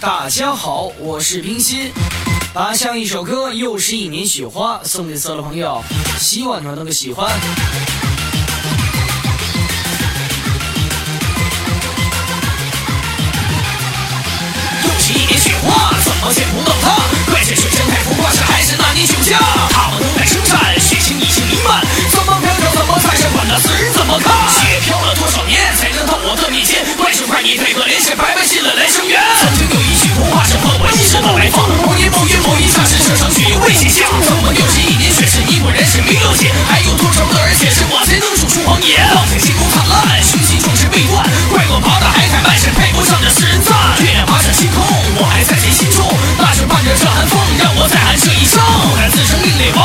大家好，我是冰心。把像一首歌，又是一年雪花，送给所有朋友，希望你们能够喜欢。我一直到来访，某年某月某一下是车上雪又未写下，怎么又是一年雪？是你果然是没了解，还有多少个而且是我才能数出谎言？望天星空灿烂，雄心壮志未断，怪我爬的还太慢，是配不上这世人赞。月亮爬上星空，我还在谁心中？那就伴着这寒风，让我再寒彻一生。不敢自称另类王，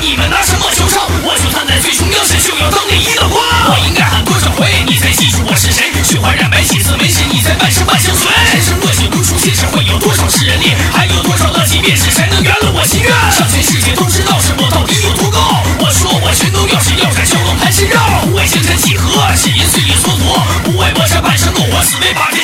你们拿什么嚣张？我就站在最中央，是就要当年一道光。我应该喊多少回，你才记住我是谁？雪花染白几次没事，你在半生半相随。人生若有如初心，只会有多少世人恋？还有多少的欺骗，是谁能圆了我心愿？向全世界都知道，是我到底有多高。我说我全都要，是要斩蛟龙盘是绕。不为星辰几何，是因岁月蹉跎。不为我这半生苟活死为霸天